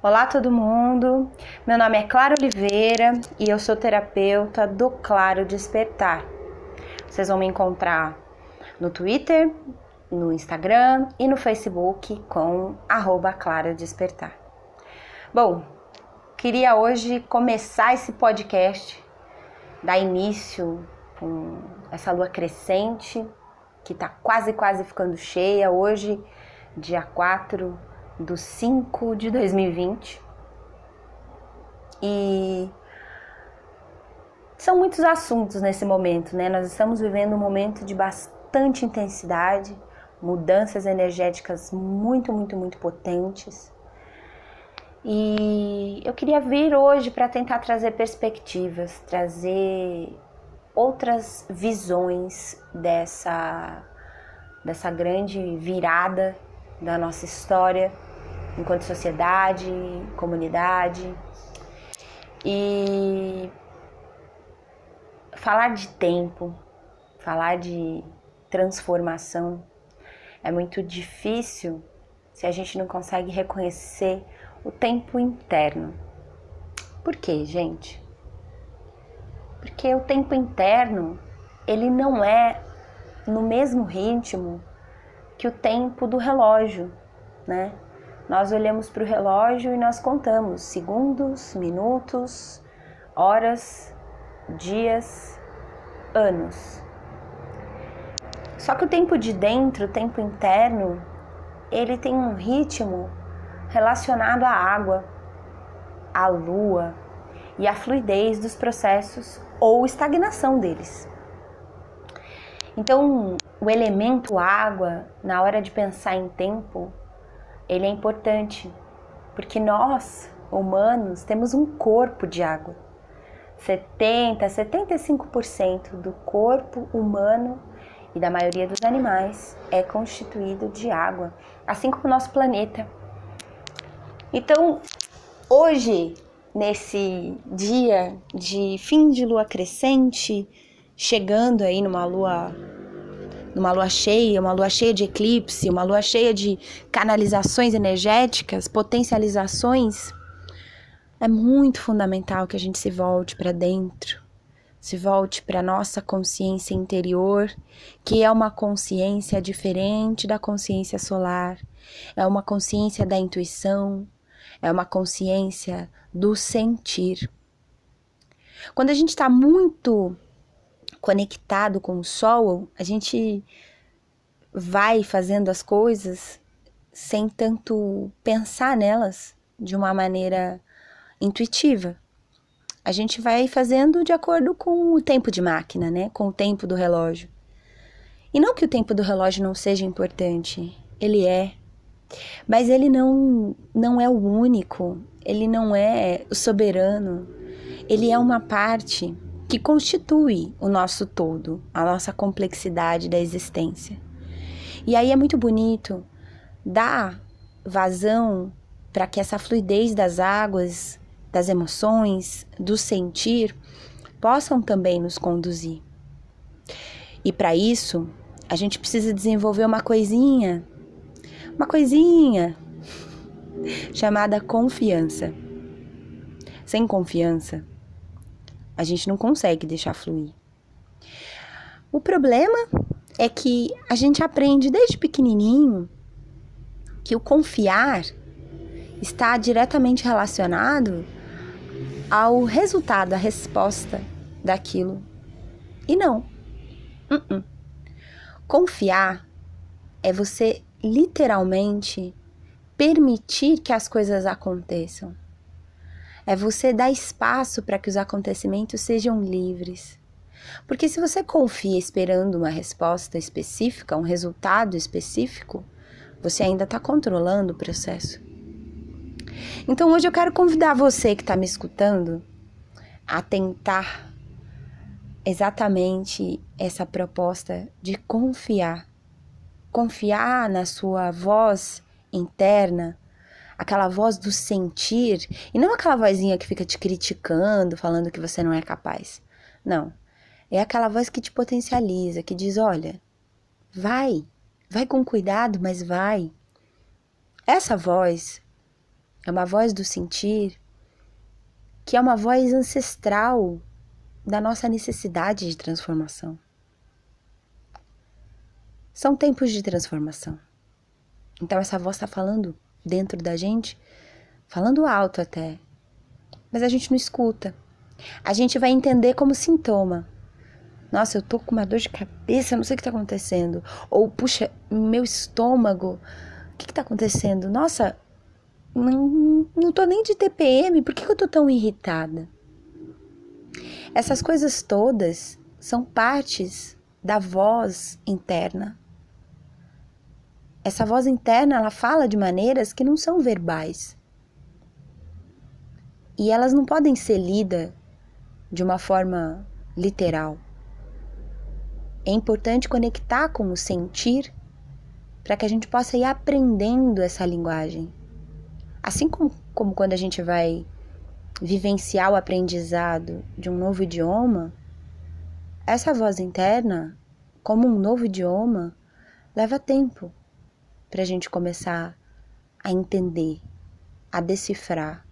Olá todo mundo, meu nome é Clara Oliveira e eu sou terapeuta do Claro Despertar. Vocês vão me encontrar no Twitter, no Instagram e no Facebook com Claro Despertar. Bom, queria hoje começar esse podcast, dar início com essa lua crescente que tá quase quase ficando cheia hoje, dia 4 do 5 de 2020. E são muitos assuntos nesse momento, né? Nós estamos vivendo um momento de bastante intensidade, mudanças energéticas muito, muito, muito potentes. E eu queria vir hoje para tentar trazer perspectivas, trazer outras visões dessa dessa grande virada da nossa história enquanto sociedade, comunidade. E falar de tempo, falar de transformação é muito difícil se a gente não consegue reconhecer o tempo interno. Por quê, gente? Porque o tempo interno, ele não é no mesmo ritmo que o tempo do relógio, né? Nós olhamos para o relógio e nós contamos segundos, minutos, horas, dias, anos. Só que o tempo de dentro, o tempo interno, ele tem um ritmo relacionado à água, à lua e à fluidez dos processos ou estagnação deles. Então, o elemento água, na hora de pensar em tempo, ele é importante, porque nós, humanos, temos um corpo de água. 70, 75% do corpo humano e da maioria dos animais é constituído de água, assim como o nosso planeta. Então, hoje, nesse dia de fim de lua crescente, chegando aí numa lua numa lua cheia, uma lua cheia de eclipse, uma lua cheia de canalizações energéticas, potencializações, é muito fundamental que a gente se volte para dentro, se volte para nossa consciência interior, que é uma consciência diferente da consciência solar, é uma consciência da intuição, é uma consciência do sentir. Quando a gente está muito conectado com o sol, a gente vai fazendo as coisas sem tanto pensar nelas de uma maneira intuitiva. A gente vai fazendo de acordo com o tempo de máquina, né? Com o tempo do relógio. E não que o tempo do relógio não seja importante, ele é. Mas ele não não é o único, ele não é o soberano. Ele é uma parte que constitui o nosso todo, a nossa complexidade da existência. E aí é muito bonito dar vazão para que essa fluidez das águas, das emoções, do sentir, possam também nos conduzir. E para isso, a gente precisa desenvolver uma coisinha, uma coisinha chamada confiança. Sem confiança, a gente não consegue deixar fluir. O problema é que a gente aprende desde pequenininho que o confiar está diretamente relacionado ao resultado, à resposta daquilo. E não. Uh -uh. Confiar é você literalmente permitir que as coisas aconteçam. É você dar espaço para que os acontecimentos sejam livres. Porque se você confia esperando uma resposta específica, um resultado específico, você ainda está controlando o processo. Então hoje eu quero convidar você que está me escutando a tentar exatamente essa proposta de confiar. Confiar na sua voz interna, aquela voz do sentir, e não aquela vozinha que fica te criticando, falando que você não é capaz. Não. É aquela voz que te potencializa, que diz: olha, vai, vai com cuidado, mas vai. Essa voz É uma voz do sentir que é uma voz ancestral da nossa necessidade de transformação. São tempos de transformação. Então essa voz está falando dentro da gente, falando alto até, mas a gente não escuta. A gente vai entender como sintoma. Nossa, eu tô com uma dor de cabeça, não sei o que tá acontecendo. Ou, puxa, meu estômago, o que que tá acontecendo? Nossa, não, não tô nem de TPM, por que, que eu tô tão irritada? Essas coisas todas são partes da voz interna. Essa voz interna, ela fala de maneiras que não são verbais. E elas não podem ser lidas de uma forma literal. É importante conectar com o sentir para que a gente possa ir aprendendo essa linguagem. Assim como, como quando a gente vai vivenciar o aprendizado de um novo idioma, essa voz interna, como um novo idioma, leva tempo para a gente começar a entender, a decifrar,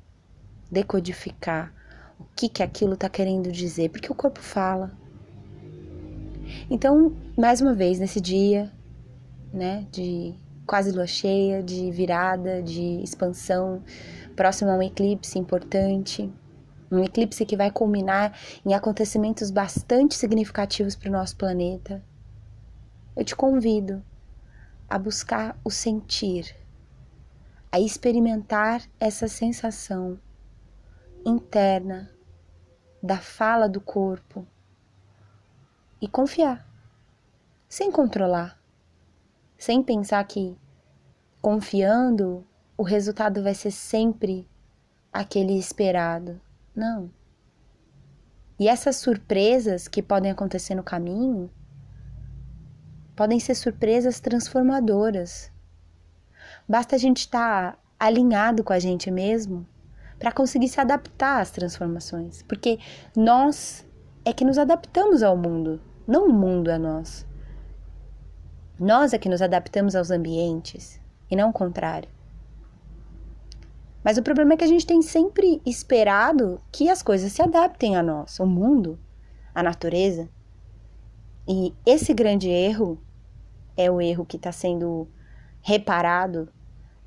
decodificar o que que aquilo está querendo dizer, porque o corpo fala. Então, mais uma vez nesse dia, né, de quase lua cheia, de virada, de expansão, próximo a um eclipse importante, um eclipse que vai culminar em acontecimentos bastante significativos para o nosso planeta. Eu te convido a buscar o sentir, a experimentar essa sensação interna da fala do corpo e confiar, sem controlar sem pensar que confiando o resultado vai ser sempre aquele esperado. Não. E essas surpresas que podem acontecer no caminho podem ser surpresas transformadoras. Basta a gente estar tá alinhado com a gente mesmo para conseguir se adaptar às transformações, porque nós é que nos adaptamos ao mundo, não o mundo a nós. Nós é que nos adaptamos aos ambientes e não o contrário. Mas o problema é que a gente tem sempre esperado que as coisas se adaptem a nós, o mundo, a natureza. E esse grande erro é o erro que está sendo reparado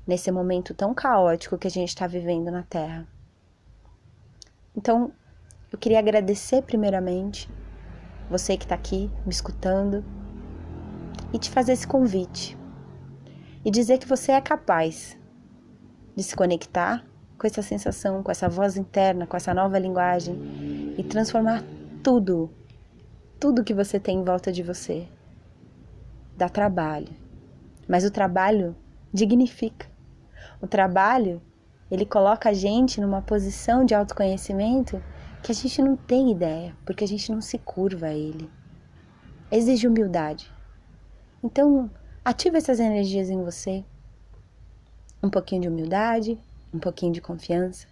nesse momento tão caótico que a gente está vivendo na Terra. Então, eu queria agradecer primeiramente você que está aqui me escutando e te fazer esse convite e dizer que você é capaz de se conectar com essa sensação, com essa voz interna, com essa nova linguagem e transformar tudo, tudo que você tem em volta de você. Dá trabalho, mas o trabalho dignifica. O trabalho, ele coloca a gente numa posição de autoconhecimento que a gente não tem ideia, porque a gente não se curva a ele. Exige humildade. Então, ativa essas energias em você. Um pouquinho de humildade, um pouquinho de confiança,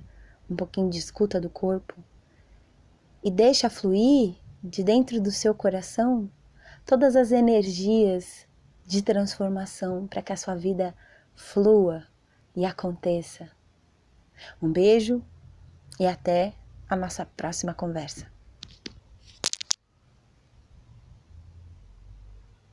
um pouquinho de escuta do corpo. E deixa fluir de dentro do seu coração todas as energias de transformação para que a sua vida flua e aconteça. Um beijo e até a nossa próxima conversa.